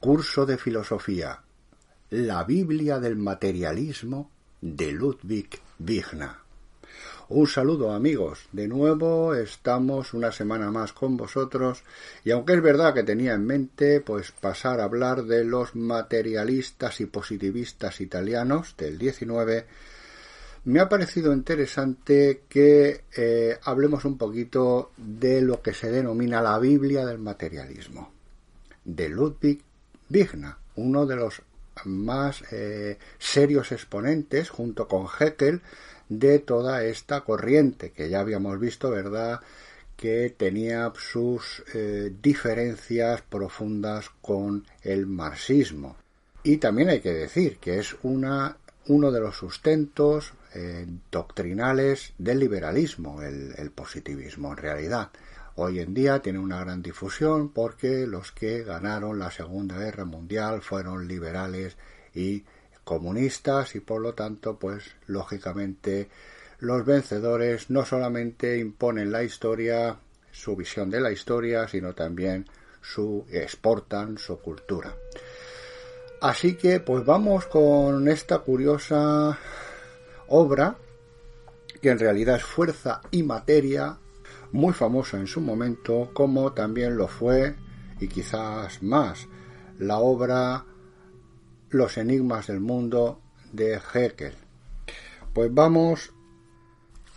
Curso de Filosofía. La Biblia del Materialismo de Ludwig Wigner. Un saludo amigos, de nuevo estamos una semana más con vosotros y aunque es verdad que tenía en mente pues pasar a hablar de los materialistas y positivistas italianos del 19, me ha parecido interesante que eh, hablemos un poquito de lo que se denomina la Biblia del materialismo, de Ludwig Wigner, uno de los más eh, serios exponentes, junto con Heckel, de toda esta corriente, que ya habíamos visto, ¿verdad?, que tenía sus eh, diferencias profundas con el marxismo. Y también hay que decir que es una, uno de los sustentos eh, doctrinales del liberalismo, el positivismo en realidad. Hoy en día tiene una gran difusión porque los que ganaron la Segunda Guerra Mundial fueron liberales y comunistas y por lo tanto pues lógicamente los vencedores no solamente imponen la historia, su visión de la historia, sino también su exportan su cultura. Así que pues vamos con esta curiosa obra que en realidad es fuerza y materia muy famosa en su momento, como también lo fue, y quizás más, la obra Los enigmas del mundo de Heckel. Pues vamos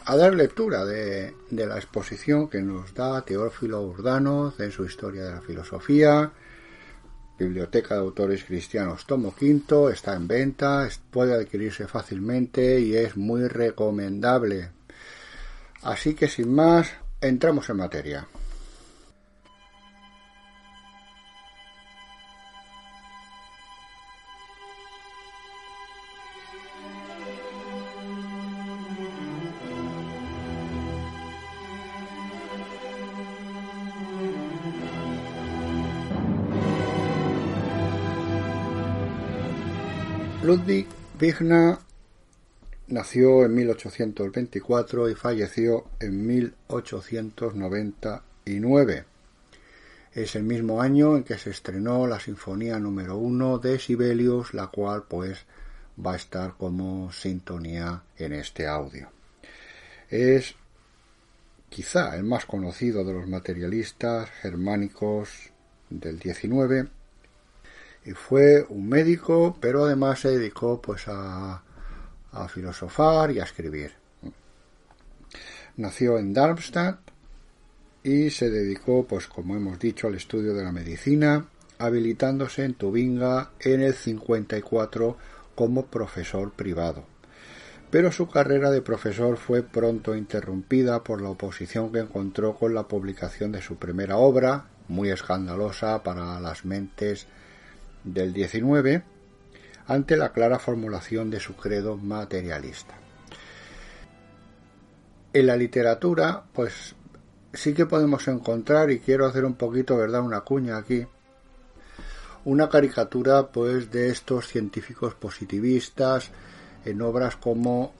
a dar lectura de, de la exposición que nos da Teófilo Urdano en su Historia de la Filosofía, Biblioteca de Autores Cristianos, tomo quinto, está en venta, puede adquirirse fácilmente y es muy recomendable. Así que sin más, entramos en materia. Ludwig Wigner Nació en 1824 y falleció en 1899. Es el mismo año en que se estrenó la Sinfonía número uno de Sibelius, la cual pues va a estar como sintonía en este audio. Es quizá el más conocido de los materialistas germánicos del 19 y fue un médico, pero además se dedicó pues a a filosofar y a escribir. Nació en Darmstadt y se dedicó, pues como hemos dicho, al estudio de la medicina, habilitándose en Tubinga en el 54 como profesor privado. Pero su carrera de profesor fue pronto interrumpida por la oposición que encontró con la publicación de su primera obra, muy escandalosa para las mentes del 19, ante la clara formulación de su credo materialista. En la literatura, pues sí que podemos encontrar, y quiero hacer un poquito, ¿verdad?, una cuña aquí, una caricatura, pues, de estos científicos positivistas en obras como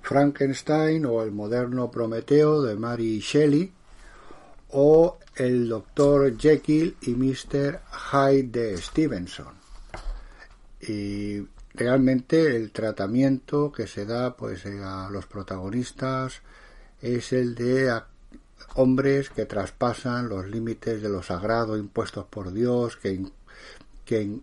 Frankenstein o el moderno Prometeo de Mary Shelley o el Dr. Jekyll y Mr. Hyde de Stevenson y realmente el tratamiento que se da pues eh, a los protagonistas es el de hombres que traspasan los límites de lo sagrado impuestos por Dios, que, que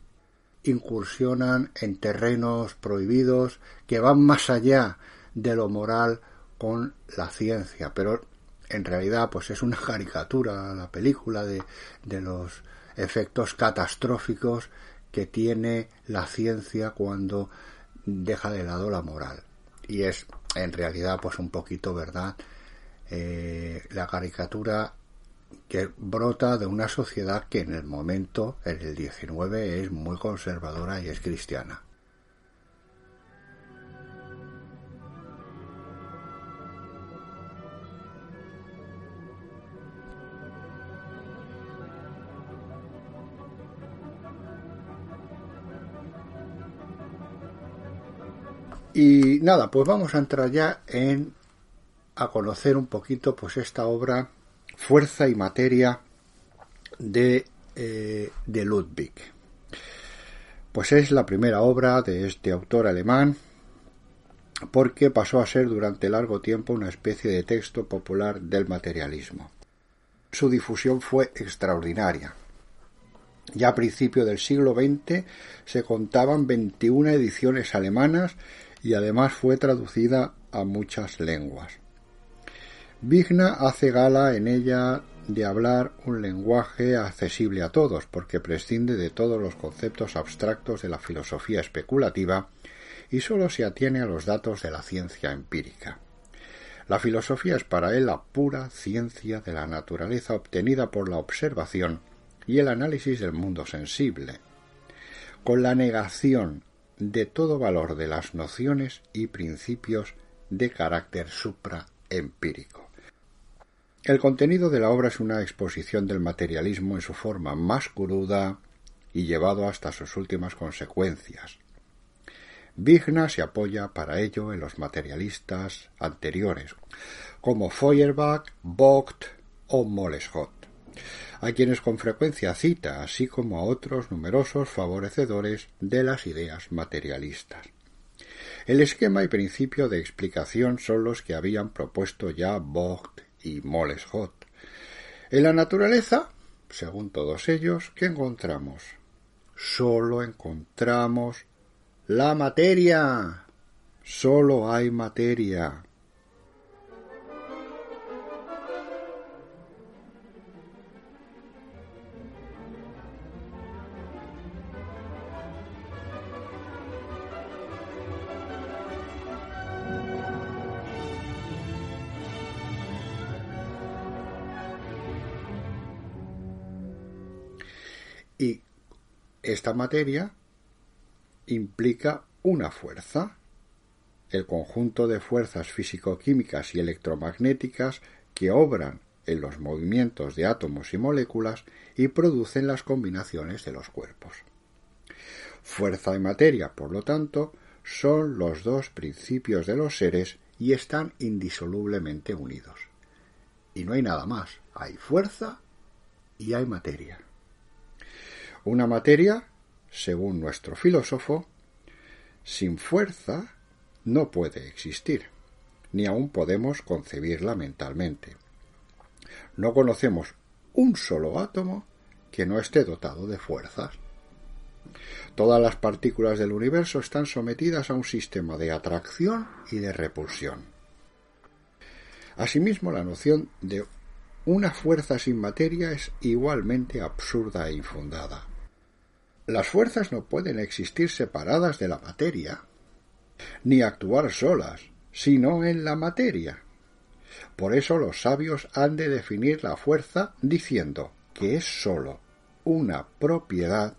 incursionan en terrenos prohibidos, que van más allá de lo moral con la ciencia, pero en realidad pues es una caricatura la película de, de los efectos catastróficos que tiene la ciencia cuando deja de lado la moral. Y es en realidad pues un poquito verdad. Eh, la caricatura que brota de una sociedad que en el momento, en el 19, es muy conservadora y es cristiana. Y nada, pues vamos a entrar ya en a conocer un poquito pues esta obra Fuerza y Materia de, eh, de Ludwig. Pues es la primera obra de este autor alemán porque pasó a ser durante largo tiempo una especie de texto popular del materialismo. Su difusión fue extraordinaria. Ya a principios del siglo XX se contaban 21 ediciones alemanas y además fue traducida a muchas lenguas. Vigna hace gala en ella de hablar un lenguaje accesible a todos, porque prescinde de todos los conceptos abstractos de la filosofía especulativa y sólo se atiene a los datos de la ciencia empírica. La filosofía es para él la pura ciencia de la naturaleza obtenida por la observación y el análisis del mundo sensible, con la negación de todo valor de las nociones y principios de carácter supraempírico. El contenido de la obra es una exposición del materialismo en su forma más cruda y llevado hasta sus últimas consecuencias. Vigna se apoya para ello en los materialistas anteriores, como Feuerbach, Vogt o Moleschott a quienes con frecuencia cita, así como a otros numerosos favorecedores de las ideas materialistas. El esquema y principio de explicación son los que habían propuesto ya Vogt y Moleschott. En la naturaleza, según todos ellos, ¿qué encontramos? Solo encontramos la materia. Solo hay materia. Esta materia implica una fuerza, el conjunto de fuerzas físico-químicas y electromagnéticas que obran en los movimientos de átomos y moléculas y producen las combinaciones de los cuerpos. Fuerza y materia, por lo tanto, son los dos principios de los seres y están indisolublemente unidos. Y no hay nada más, hay fuerza y hay materia. Una materia, según nuestro filósofo, sin fuerza no puede existir, ni aun podemos concebirla mentalmente. No conocemos un solo átomo que no esté dotado de fuerzas. Todas las partículas del universo están sometidas a un sistema de atracción y de repulsión. Asimismo, la noción de una fuerza sin materia es igualmente absurda e infundada. Las fuerzas no pueden existir separadas de la materia, ni actuar solas, sino en la materia. Por eso los sabios han de definir la fuerza diciendo que es sólo una propiedad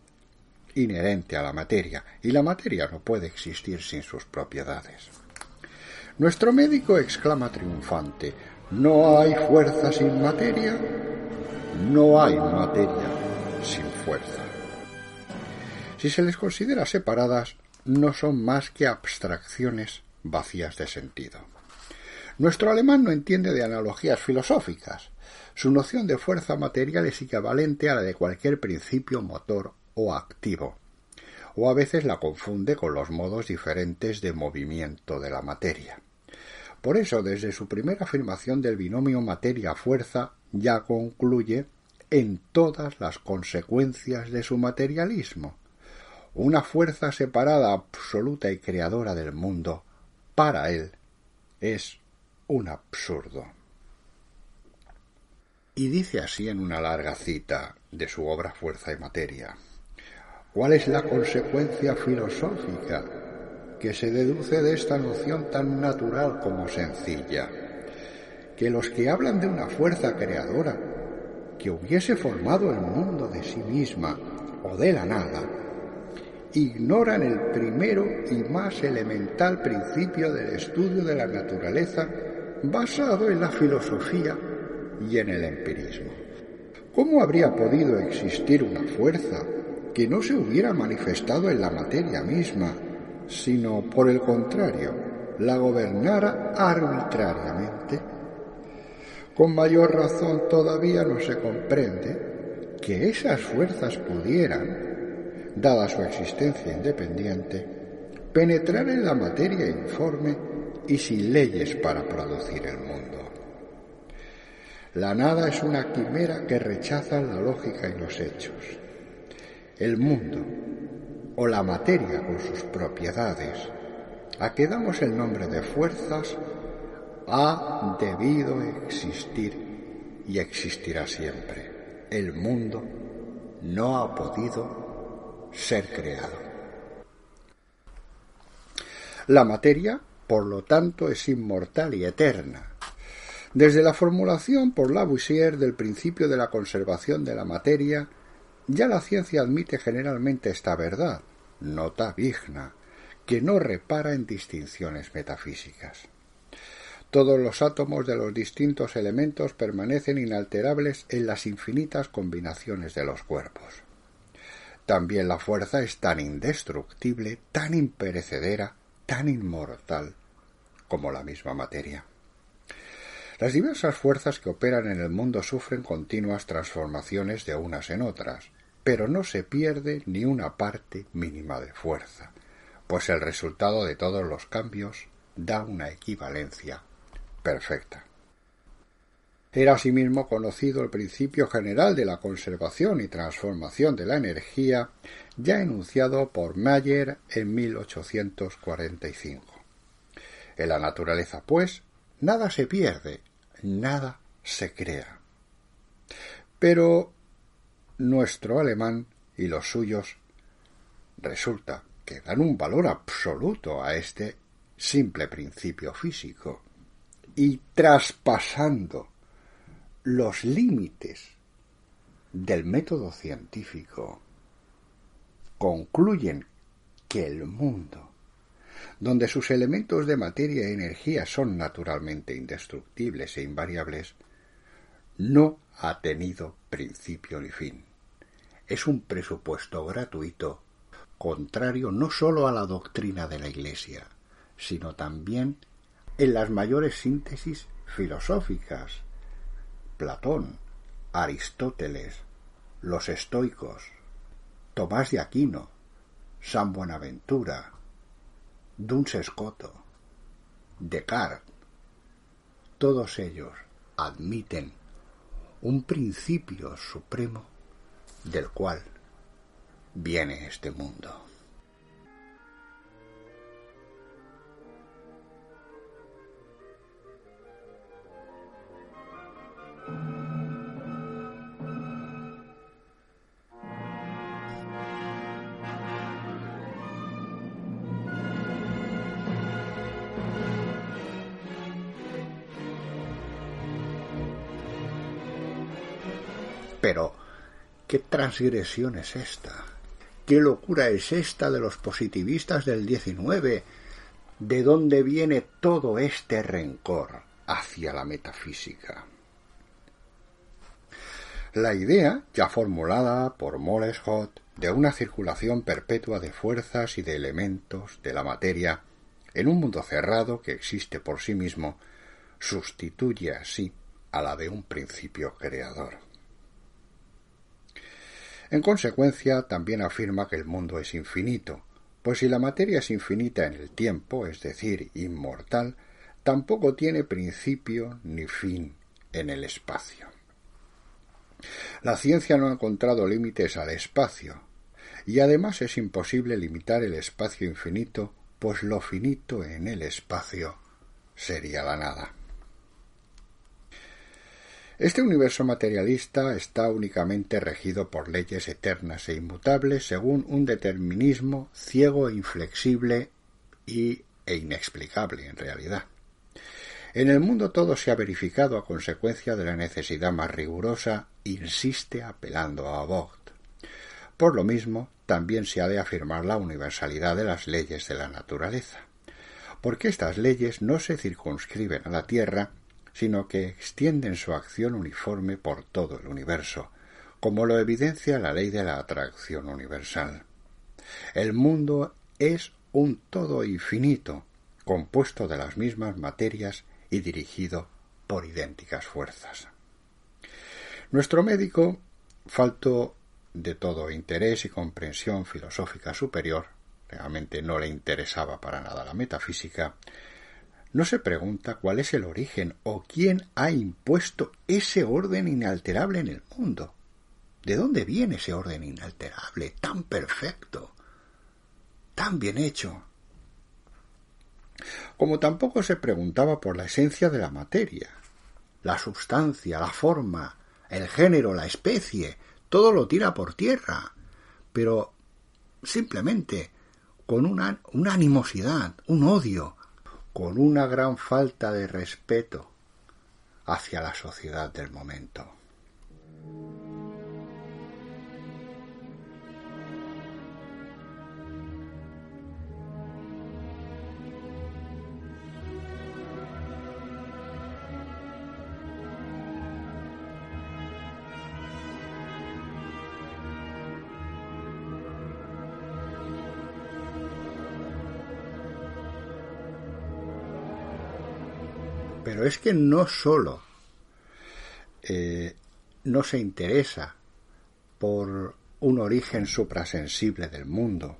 inherente a la materia, y la materia no puede existir sin sus propiedades. Nuestro médico exclama triunfante ¿No hay fuerza sin materia? No hay materia sin fuerza. Si se les considera separadas, no son más que abstracciones vacías de sentido. Nuestro alemán no entiende de analogías filosóficas. Su noción de fuerza material es equivalente a la de cualquier principio motor o activo, o a veces la confunde con los modos diferentes de movimiento de la materia. Por eso, desde su primera afirmación del binomio materia-fuerza, ya concluye en todas las consecuencias de su materialismo, una fuerza separada, absoluta y creadora del mundo, para él es un absurdo. Y dice así en una larga cita de su obra Fuerza y Materia. ¿Cuál es la consecuencia filosófica que se deduce de esta noción tan natural como sencilla? Que los que hablan de una fuerza creadora que hubiese formado el mundo de sí misma o de la nada, ignoran el primero y más elemental principio del estudio de la naturaleza basado en la filosofía y en el empirismo. ¿Cómo habría podido existir una fuerza que no se hubiera manifestado en la materia misma, sino por el contrario, la gobernara arbitrariamente? Con mayor razón todavía no se comprende que esas fuerzas pudieran, dada su existencia independiente, penetrar en la materia informe y sin leyes para producir el mundo. La nada es una quimera que rechaza la lógica y los hechos. El mundo, o la materia con sus propiedades, a que damos el nombre de fuerzas, ha debido existir y existirá siempre. El mundo no ha podido ser creado. La materia, por lo tanto, es inmortal y eterna. Desde la formulación por Lavoisier del principio de la conservación de la materia, ya la ciencia admite generalmente esta verdad, nota vigna, que no repara en distinciones metafísicas. Todos los átomos de los distintos elementos permanecen inalterables en las infinitas combinaciones de los cuerpos. También la fuerza es tan indestructible, tan imperecedera, tan inmortal como la misma materia. Las diversas fuerzas que operan en el mundo sufren continuas transformaciones de unas en otras, pero no se pierde ni una parte mínima de fuerza, pues el resultado de todos los cambios da una equivalencia perfecta. Era asimismo conocido el principio general de la conservación y transformación de la energía, ya enunciado por Mayer en 1845. En la naturaleza, pues, nada se pierde, nada se crea. Pero nuestro alemán y los suyos resulta que dan un valor absoluto a este simple principio físico y traspasando los límites del método científico, concluyen que el mundo, donde sus elementos de materia y energía son naturalmente indestructibles e invariables, no ha tenido principio ni fin. Es un presupuesto gratuito, contrario no sólo a la doctrina de la Iglesia, sino también en las mayores síntesis filosóficas. Platón, Aristóteles, los estoicos, Tomás de Aquino, San Buenaventura, Duns Scoto, Descartes, todos ellos admiten un principio supremo del cual viene este mundo. Transgresión es esta? ¿Qué locura es esta de los positivistas del XIX? ¿De dónde viene todo este rencor hacia la metafísica? La idea, ya formulada por Molescott, de una circulación perpetua de fuerzas y de elementos de la materia en un mundo cerrado que existe por sí mismo, sustituye así a la de un principio creador. En consecuencia, también afirma que el mundo es infinito, pues si la materia es infinita en el tiempo, es decir, inmortal, tampoco tiene principio ni fin en el espacio. La ciencia no ha encontrado límites al espacio, y además es imposible limitar el espacio infinito, pues lo finito en el espacio sería la nada. Este universo materialista está únicamente regido por leyes eternas e inmutables según un determinismo ciego e inflexible y, e inexplicable en realidad. En el mundo todo se ha verificado a consecuencia de la necesidad más rigurosa, insiste apelando a Vogt. Por lo mismo, también se ha de afirmar la universalidad de las leyes de la naturaleza, porque estas leyes no se circunscriben a la Tierra, sino que extienden su acción uniforme por todo el universo, como lo evidencia la ley de la atracción universal. El mundo es un todo infinito, compuesto de las mismas materias y dirigido por idénticas fuerzas. Nuestro médico, falto de todo interés y comprensión filosófica superior, realmente no le interesaba para nada la metafísica, no se pregunta cuál es el origen o quién ha impuesto ese orden inalterable en el mundo. ¿De dónde viene ese orden inalterable, tan perfecto, tan bien hecho? Como tampoco se preguntaba por la esencia de la materia, la sustancia, la forma, el género, la especie, todo lo tira por tierra, pero simplemente con una, una animosidad, un odio, con una gran falta de respeto hacia la sociedad del momento. Pero es que no solo eh, no se interesa por un origen suprasensible del mundo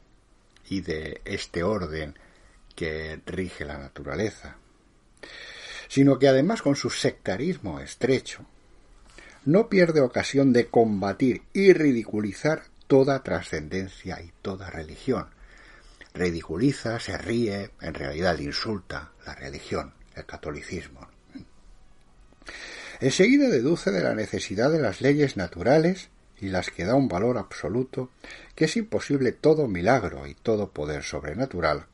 y de este orden que rige la naturaleza, sino que además con su sectarismo estrecho no pierde ocasión de combatir y ridiculizar toda trascendencia y toda religión. Ridiculiza, se ríe, en realidad insulta la religión el catolicismo. Enseguida deduce de la necesidad de las leyes naturales y las que da un valor absoluto, que es imposible todo milagro y todo poder sobrenatural,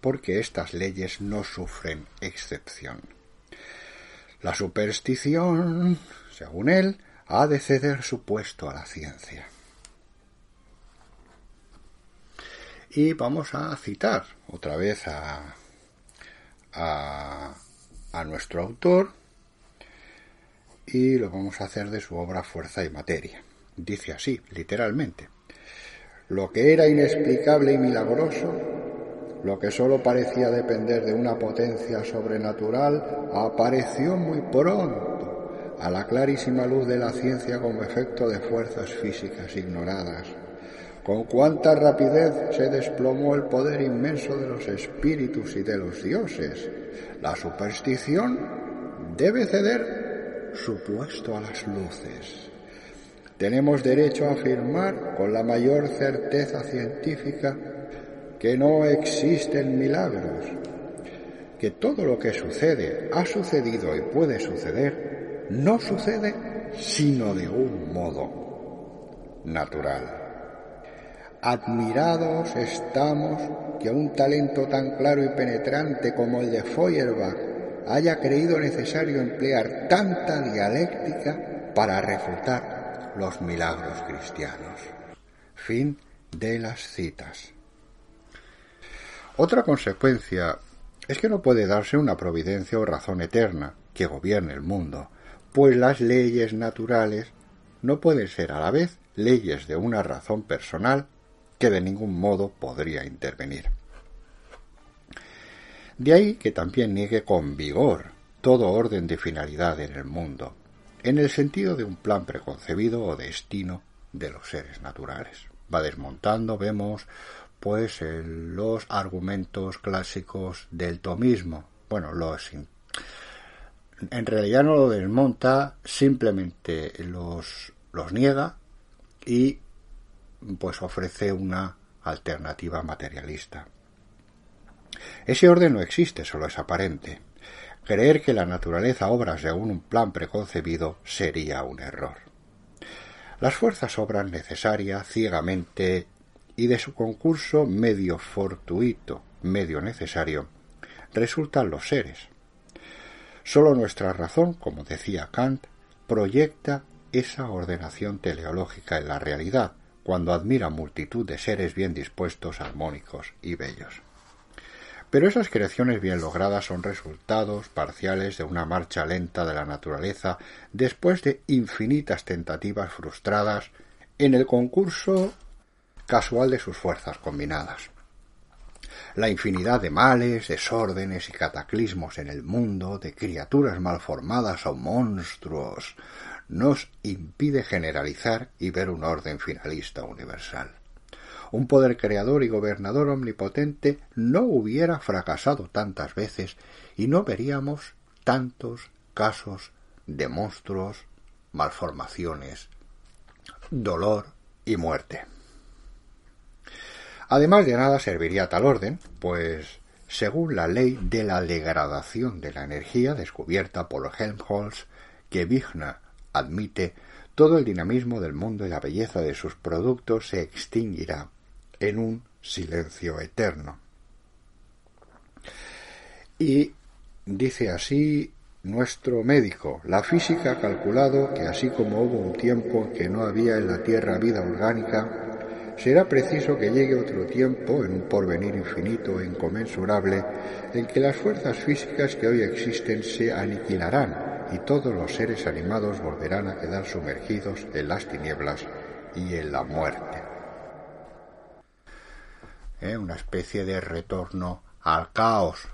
porque estas leyes no sufren excepción. La superstición, según él, ha de ceder su puesto a la ciencia. Y vamos a citar otra vez a, a a nuestro autor y lo vamos a hacer de su obra Fuerza y Materia. Dice así, literalmente. Lo que era inexplicable y milagroso, lo que sólo parecía depender de una potencia sobrenatural, apareció muy pronto a la clarísima luz de la ciencia como efecto de fuerzas físicas ignoradas con cuánta rapidez se desplomó el poder inmenso de los espíritus y de los dioses. La superstición debe ceder su puesto a las luces. Tenemos derecho a afirmar con la mayor certeza científica que no existen milagros, que todo lo que sucede, ha sucedido y puede suceder, no sucede sino de un modo natural. Admirados estamos que un talento tan claro y penetrante como el de Feuerbach haya creído necesario emplear tanta dialéctica para refutar los milagros cristianos. Fin de las citas. Otra consecuencia es que no puede darse una providencia o razón eterna que gobierne el mundo, pues las leyes naturales no pueden ser a la vez leyes de una razón personal que de ningún modo podría intervenir. De ahí que también niegue con vigor todo orden de finalidad en el mundo, en el sentido de un plan preconcebido o destino de los seres naturales. Va desmontando, vemos, pues los argumentos clásicos del tomismo. Bueno, los en realidad no lo desmonta, simplemente los, los niega y pues ofrece una alternativa materialista. Ese orden no existe, solo es aparente. Creer que la naturaleza obra según un plan preconcebido sería un error. Las fuerzas obran necesaria, ciegamente, y de su concurso medio fortuito, medio necesario, resultan los seres. Solo nuestra razón, como decía Kant, proyecta esa ordenación teleológica en la realidad, cuando admira multitud de seres bien dispuestos, armónicos y bellos. Pero esas creaciones bien logradas son resultados parciales de una marcha lenta de la naturaleza después de infinitas tentativas frustradas en el concurso casual de sus fuerzas combinadas. La infinidad de males, desórdenes y cataclismos en el mundo, de criaturas malformadas o monstruos, nos impide generalizar y ver un orden finalista universal. Un poder creador y gobernador omnipotente no hubiera fracasado tantas veces y no veríamos tantos casos de monstruos, malformaciones, dolor y muerte. Además de nada serviría tal orden, pues según la ley de la degradación de la energía descubierta por Helmholtz, que Wigner admite, todo el dinamismo del mundo y la belleza de sus productos se extinguirá en un silencio eterno. Y dice así nuestro médico, la física ha calculado que así como hubo un tiempo que no había en la Tierra vida orgánica, será preciso que llegue otro tiempo, en un porvenir infinito e inconmensurable, en que las fuerzas físicas que hoy existen se aniquilarán y todos los seres animados volverán a quedar sumergidos en las tinieblas y en la muerte. ¿Eh? Una especie de retorno al caos,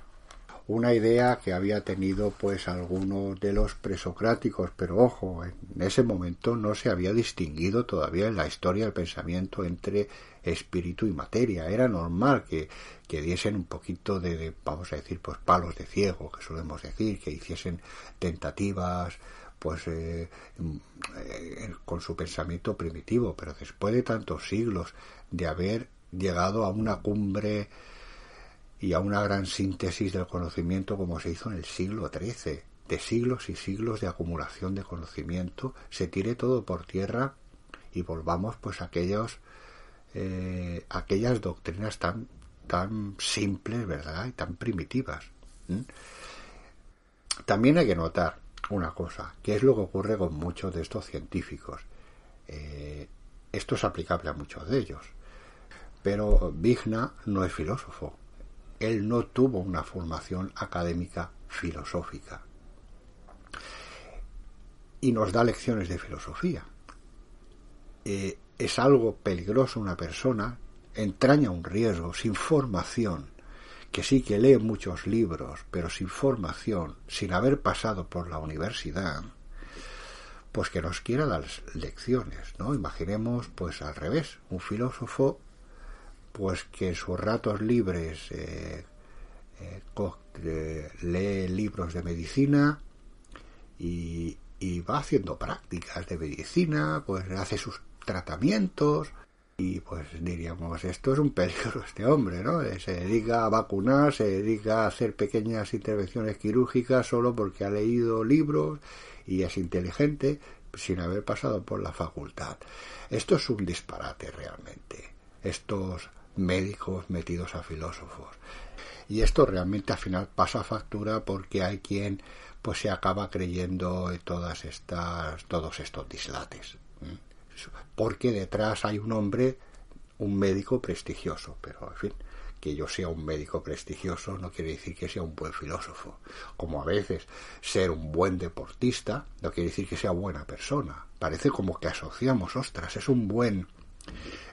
una idea que había tenido pues algunos de los presocráticos, pero ojo, en ese momento no se había distinguido todavía en la historia el pensamiento entre espíritu y materia. Era normal que, que diesen un poquito de, vamos a decir, pues palos de ciego, que solemos decir, que hiciesen tentativas pues eh, eh, con su pensamiento primitivo, pero después de tantos siglos de haber llegado a una cumbre y a una gran síntesis del conocimiento como se hizo en el siglo XIII, de siglos y siglos de acumulación de conocimiento, se tire todo por tierra y volvamos pues a aquellos, eh, aquellas doctrinas tan, tan simples, ¿verdad? Y tan primitivas. También hay que notar una cosa, que es lo que ocurre con muchos de estos científicos. Eh, esto es aplicable a muchos de ellos. Pero Vigna no es filósofo, él no tuvo una formación académica filosófica. Y nos da lecciones de filosofía. Eh, es algo peligroso una persona, entraña un riesgo sin formación, que sí que lee muchos libros, pero sin formación, sin haber pasado por la universidad, pues que nos quiera dar lecciones, ¿no? Imaginemos, pues al revés, un filósofo pues que sus ratos libres eh, eh, eh, lee libros de medicina y, va haciendo prácticas de medicina, pues hace sus tratamientos y pues diríamos esto es un peligro este hombre, ¿no? Se dedica a vacunar, se dedica a hacer pequeñas intervenciones quirúrgicas solo porque ha leído libros y es inteligente sin haber pasado por la facultad. Esto es un disparate realmente. Estos médicos metidos a filósofos. Y esto realmente al final pasa factura porque hay quien pues se acaba creyendo todas estas, todos estos dislates. Porque detrás hay un hombre, un médico prestigioso, pero en fin, que yo sea un médico prestigioso no quiere decir que sea un buen filósofo. Como a veces ser un buen deportista no quiere decir que sea buena persona. Parece como que asociamos, ostras, es un buen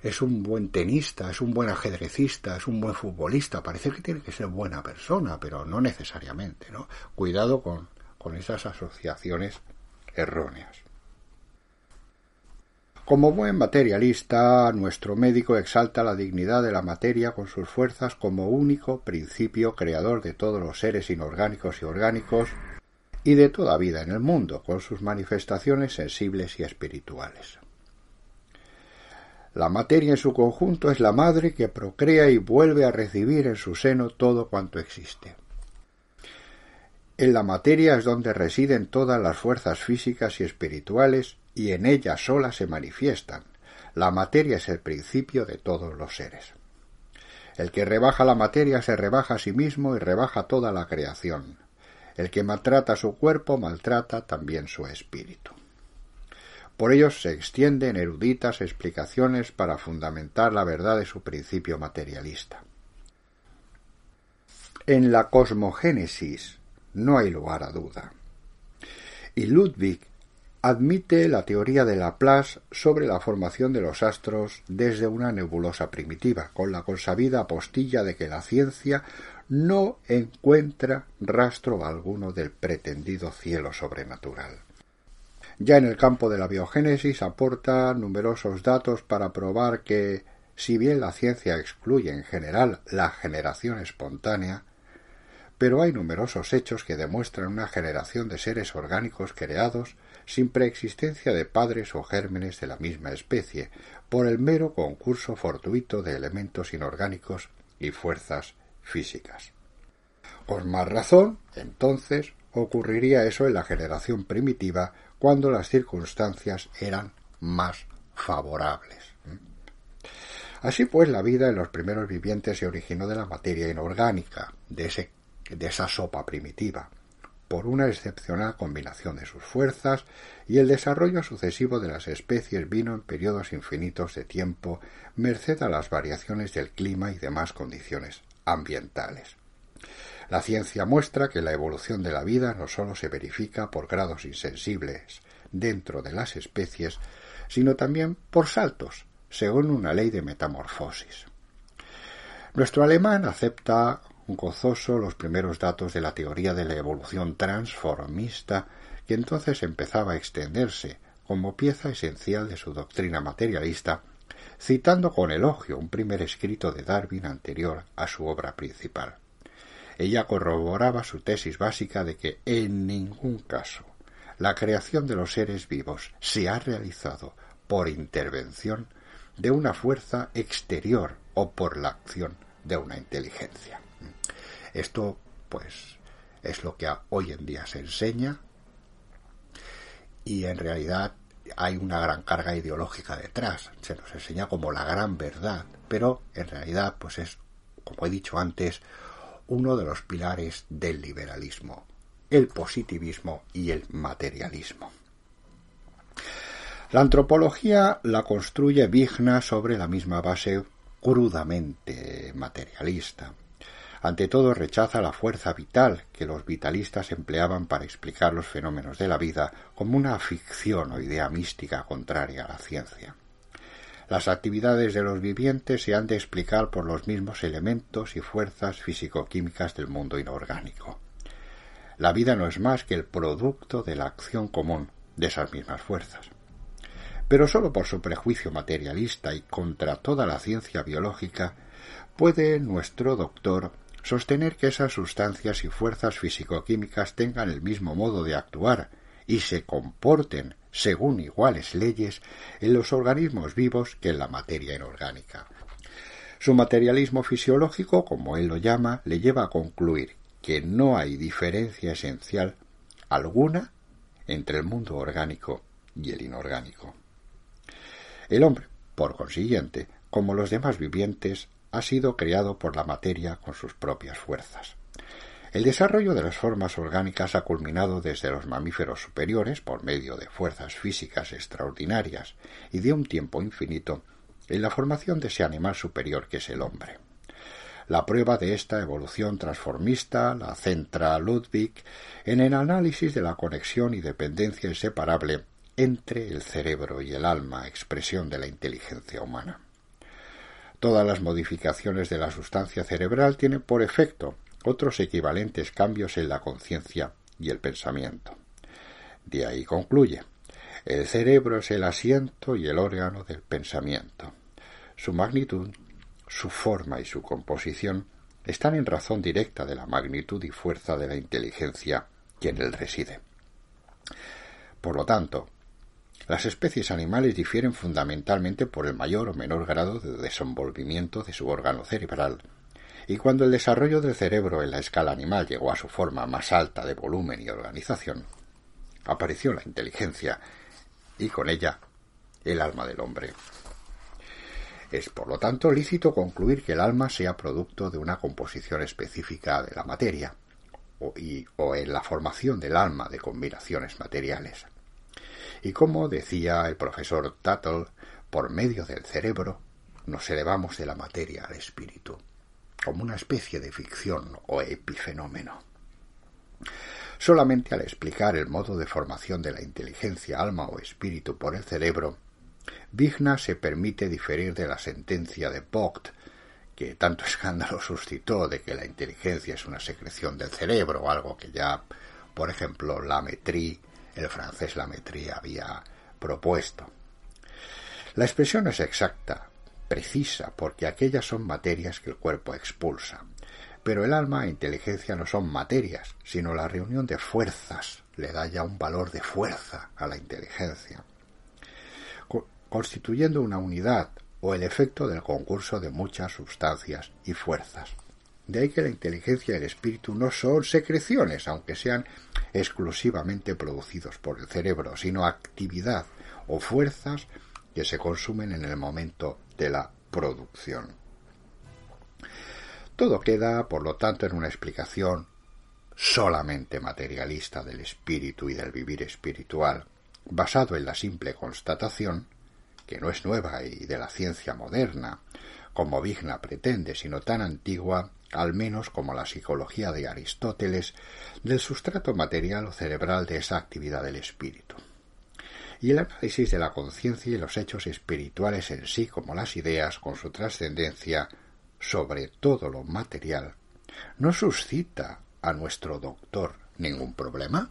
es un buen tenista, es un buen ajedrecista, es un buen futbolista, parece que tiene que ser buena persona, pero no necesariamente, ¿no? Cuidado con, con esas asociaciones erróneas. Como buen materialista, nuestro médico exalta la dignidad de la materia con sus fuerzas como único principio creador de todos los seres inorgánicos y orgánicos y de toda vida en el mundo, con sus manifestaciones sensibles y espirituales. La materia en su conjunto es la madre que procrea y vuelve a recibir en su seno todo cuanto existe. En la materia es donde residen todas las fuerzas físicas y espirituales y en ella sola se manifiestan. La materia es el principio de todos los seres. El que rebaja la materia se rebaja a sí mismo y rebaja toda la creación. El que maltrata su cuerpo maltrata también su espíritu. Por ello se extienden eruditas explicaciones para fundamentar la verdad de su principio materialista. En la cosmogénesis no hay lugar a duda. Y Ludwig admite la teoría de Laplace sobre la formación de los astros desde una nebulosa primitiva, con la consabida apostilla de que la ciencia no encuentra rastro alguno del pretendido cielo sobrenatural. Ya en el campo de la biogénesis aporta numerosos datos para probar que, si bien la ciencia excluye en general la generación espontánea, pero hay numerosos hechos que demuestran una generación de seres orgánicos creados sin preexistencia de padres o gérmenes de la misma especie, por el mero concurso fortuito de elementos inorgánicos y fuerzas físicas. Con más razón, entonces, ocurriría eso en la generación primitiva cuando las circunstancias eran más favorables. Así pues, la vida en los primeros vivientes se originó de la materia inorgánica, de esa sopa primitiva, por una excepcional combinación de sus fuerzas, y el desarrollo sucesivo de las especies vino en periodos infinitos de tiempo, merced a las variaciones del clima y demás condiciones ambientales. La ciencia muestra que la evolución de la vida no sólo se verifica por grados insensibles dentro de las especies, sino también por saltos, según una ley de metamorfosis. Nuestro alemán acepta gozoso los primeros datos de la teoría de la evolución transformista que entonces empezaba a extenderse como pieza esencial de su doctrina materialista, citando con elogio un primer escrito de Darwin anterior a su obra principal. Ella corroboraba su tesis básica de que en ningún caso la creación de los seres vivos se ha realizado por intervención de una fuerza exterior o por la acción de una inteligencia. Esto, pues, es lo que hoy en día se enseña y en realidad hay una gran carga ideológica detrás. Se nos enseña como la gran verdad, pero en realidad, pues es, como he dicho antes, uno de los pilares del liberalismo, el positivismo y el materialismo. La antropología la construye Vigna sobre la misma base crudamente materialista. Ante todo rechaza la fuerza vital que los vitalistas empleaban para explicar los fenómenos de la vida como una ficción o idea mística contraria a la ciencia. Las actividades de los vivientes se han de explicar por los mismos elementos y fuerzas físico-químicas del mundo inorgánico. La vida no es más que el producto de la acción común de esas mismas fuerzas. Pero sólo por su prejuicio materialista y contra toda la ciencia biológica puede nuestro doctor sostener que esas sustancias y fuerzas físico-químicas tengan el mismo modo de actuar y se comporten según iguales leyes en los organismos vivos que en la materia inorgánica. Su materialismo fisiológico, como él lo llama, le lleva a concluir que no hay diferencia esencial alguna entre el mundo orgánico y el inorgánico. El hombre, por consiguiente, como los demás vivientes, ha sido creado por la materia con sus propias fuerzas. El desarrollo de las formas orgánicas ha culminado desde los mamíferos superiores por medio de fuerzas físicas extraordinarias y de un tiempo infinito en la formación de ese animal superior que es el hombre. La prueba de esta evolución transformista la centra Ludwig en el análisis de la conexión y dependencia inseparable entre el cerebro y el alma, expresión de la inteligencia humana. Todas las modificaciones de la sustancia cerebral tienen por efecto otros equivalentes cambios en la conciencia y el pensamiento. De ahí concluye. El cerebro es el asiento y el órgano del pensamiento. Su magnitud, su forma y su composición están en razón directa de la magnitud y fuerza de la inteligencia que en él reside. Por lo tanto, las especies animales difieren fundamentalmente por el mayor o menor grado de desenvolvimiento de su órgano cerebral, y cuando el desarrollo del cerebro en la escala animal llegó a su forma más alta de volumen y organización, apareció la inteligencia y con ella el alma del hombre. Es, por lo tanto, lícito concluir que el alma sea producto de una composición específica de la materia, o, en la formación del alma de combinaciones materiales. Y como decía el profesor Tuttle, por medio del cerebro nos elevamos de la materia al espíritu, como una especie de ficción o epifenómeno. Solamente al explicar el modo de formación de la inteligencia, alma o espíritu por el cerebro, Vigna se permite diferir de la sentencia de Vogt, que tanto escándalo suscitó de que la inteligencia es una secreción del cerebro, algo que ya, por ejemplo, Lametrie, el francés Lametrie, había propuesto. La expresión es exacta, precisa, porque aquellas son materias que el cuerpo expulsa. Pero el alma e inteligencia no son materias, sino la reunión de fuerzas le da ya un valor de fuerza a la inteligencia, constituyendo una unidad o el efecto del concurso de muchas sustancias y fuerzas. De ahí que la inteligencia y el espíritu no son secreciones, aunque sean exclusivamente producidos por el cerebro, sino actividad o fuerzas que se consumen en el momento de la producción. Todo queda, por lo tanto, en una explicación solamente materialista del espíritu y del vivir espiritual, basado en la simple constatación, que no es nueva y de la ciencia moderna, como Vigna pretende, sino tan antigua, al menos como la psicología de Aristóteles, del sustrato material o cerebral de esa actividad del espíritu y el análisis de la conciencia y los hechos espirituales en sí como las ideas con su trascendencia sobre todo lo material, no suscita a nuestro doctor ningún problema?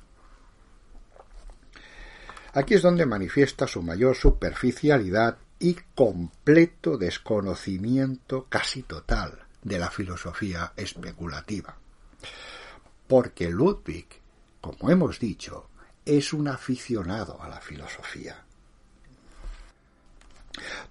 Aquí es donde manifiesta su mayor superficialidad y completo desconocimiento casi total de la filosofía especulativa. Porque Ludwig, como hemos dicho, es un aficionado a la filosofía.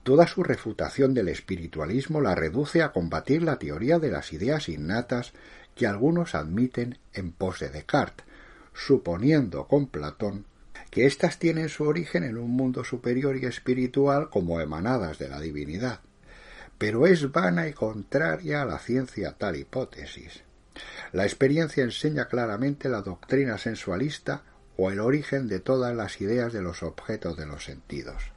Toda su refutación del espiritualismo la reduce a combatir la teoría de las ideas innatas que algunos admiten en pos de Descartes, suponiendo con Platón que éstas tienen su origen en un mundo superior y espiritual como emanadas de la divinidad. Pero es vana y contraria a la ciencia tal hipótesis. La experiencia enseña claramente la doctrina sensualista o el origen de todas las ideas de los objetos de los sentidos.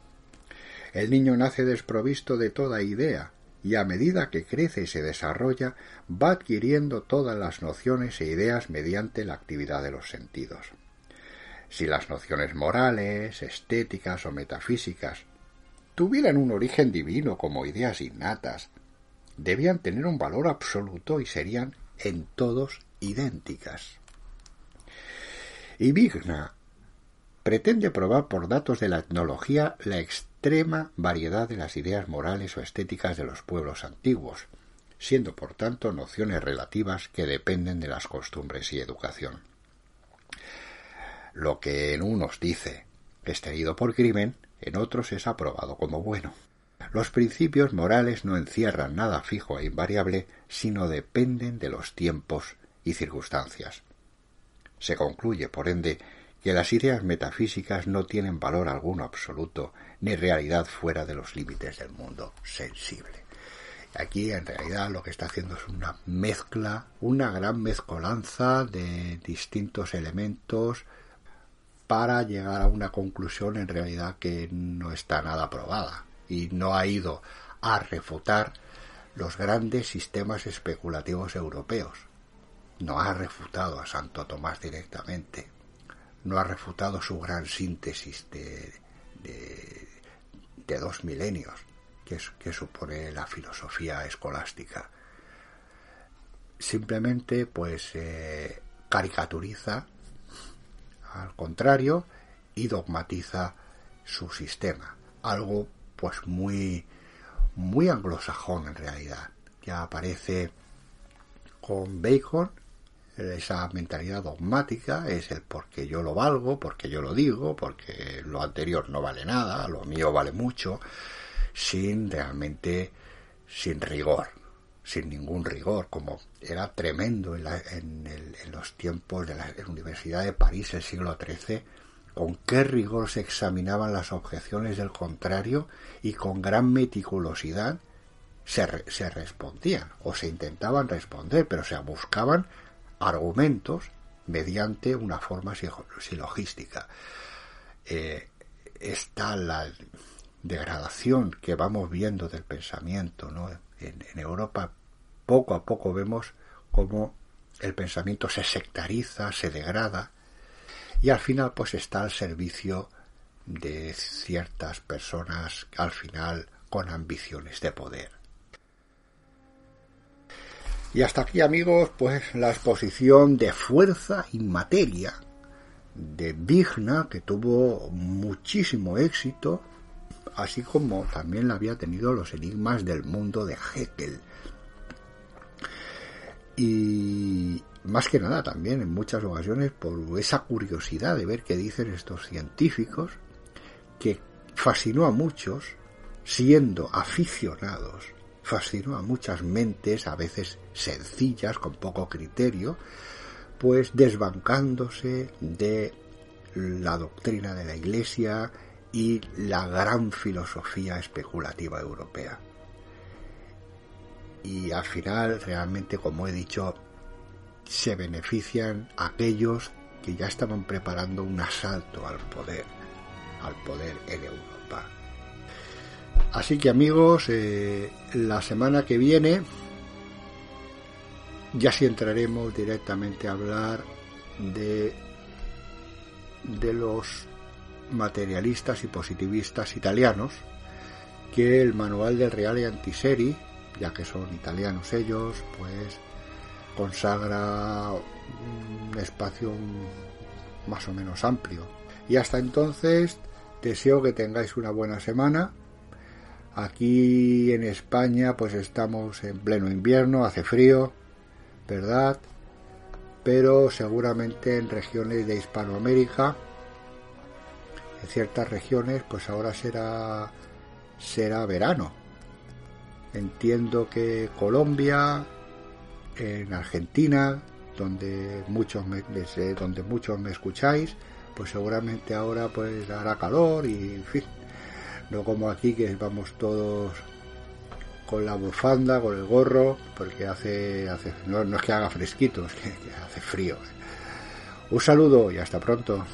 El niño nace desprovisto de toda idea, y a medida que crece y se desarrolla, va adquiriendo todas las nociones e ideas mediante la actividad de los sentidos. Si las nociones morales, estéticas o metafísicas tuvieran un origen divino como ideas innatas, debían tener un valor absoluto y serían en todos idénticas. Y Vigna pretende probar por datos de la etnología la extrema variedad de las ideas morales o estéticas de los pueblos antiguos, siendo por tanto nociones relativas que dependen de las costumbres y educación. Lo que en unos dice es tenido por crimen, en otros es aprobado como bueno. Los principios morales no encierran nada fijo e invariable, sino dependen de los tiempos y circunstancias. Se concluye, por ende, que las ideas metafísicas no tienen valor alguno absoluto, ni realidad fuera de los límites del mundo sensible. Aquí en realidad lo que está haciendo es una mezcla, una gran mezcolanza de distintos elementos para llegar a una conclusión en realidad que no está nada probada y no ha ido a refutar los grandes sistemas especulativos europeos no ha refutado a Santo Tomás directamente, no ha refutado su gran síntesis de, de, dos milenios que, supone la filosofía escolástica. Simplemente, pues, eh, caricaturiza al contrario y dogmatiza su sistema. Algo, pues, muy, muy anglosajón en realidad. Ya aparece con Bacon esa mentalidad dogmática es el porque yo lo valgo, porque yo lo digo, porque lo anterior no vale nada, lo mío vale mucho, sin realmente, sin rigor, sin ningún rigor, como era tremendo en, los tiempos de la Universidad de París el siglo XIII, con qué rigor se examinaban las objeciones del contrario y con gran meticulosidad se, se respondían o se intentaban responder, pero se buscaban argumentos mediante una forma silogística. Eh, está la degradación que vamos viendo del pensamiento. ¿no? En, en, Europa poco a poco vemos cómo el pensamiento se sectariza, se degrada y al final pues está al servicio de ciertas personas al final con ambiciones de poder. Y hasta aquí amigos pues la exposición de fuerza y materia de Vigna que tuvo muchísimo éxito así como también la había tenido los enigmas del mundo de Heckel y más que nada también en muchas ocasiones por esa curiosidad de ver qué dicen estos científicos que fascinó a muchos siendo aficionados, fascinó a muchas mentes a veces sencillas con poco criterio, pues desbancándose de la doctrina de la Iglesia y la gran filosofía especulativa europea. Y al final, realmente, como he dicho, se benefician aquellos que ya estaban preparando un asalto al poder, al poder en Europa. Así que amigos, eh, la semana que viene ya sí entraremos directamente a hablar de, de los materialistas y positivistas italianos que el manual del Reale Antiseri, ya que son italianos ellos, pues consagra un espacio más o menos amplio. Y hasta entonces deseo que tengáis una buena semana. Aquí en España pues estamos en pleno invierno, hace frío, ¿verdad? Pero seguramente en regiones de Hispanoamérica en ciertas regiones pues ahora será será verano. Entiendo que Colombia, en Argentina, donde muchos me, donde muchos me escucháis, pues seguramente ahora pues hará calor y en fin, no como aquí que vamos todos con la bufanda, con el gorro, porque hace, hace no, es que haga fresquito, es que hace frío. Un saludo y hasta pronto.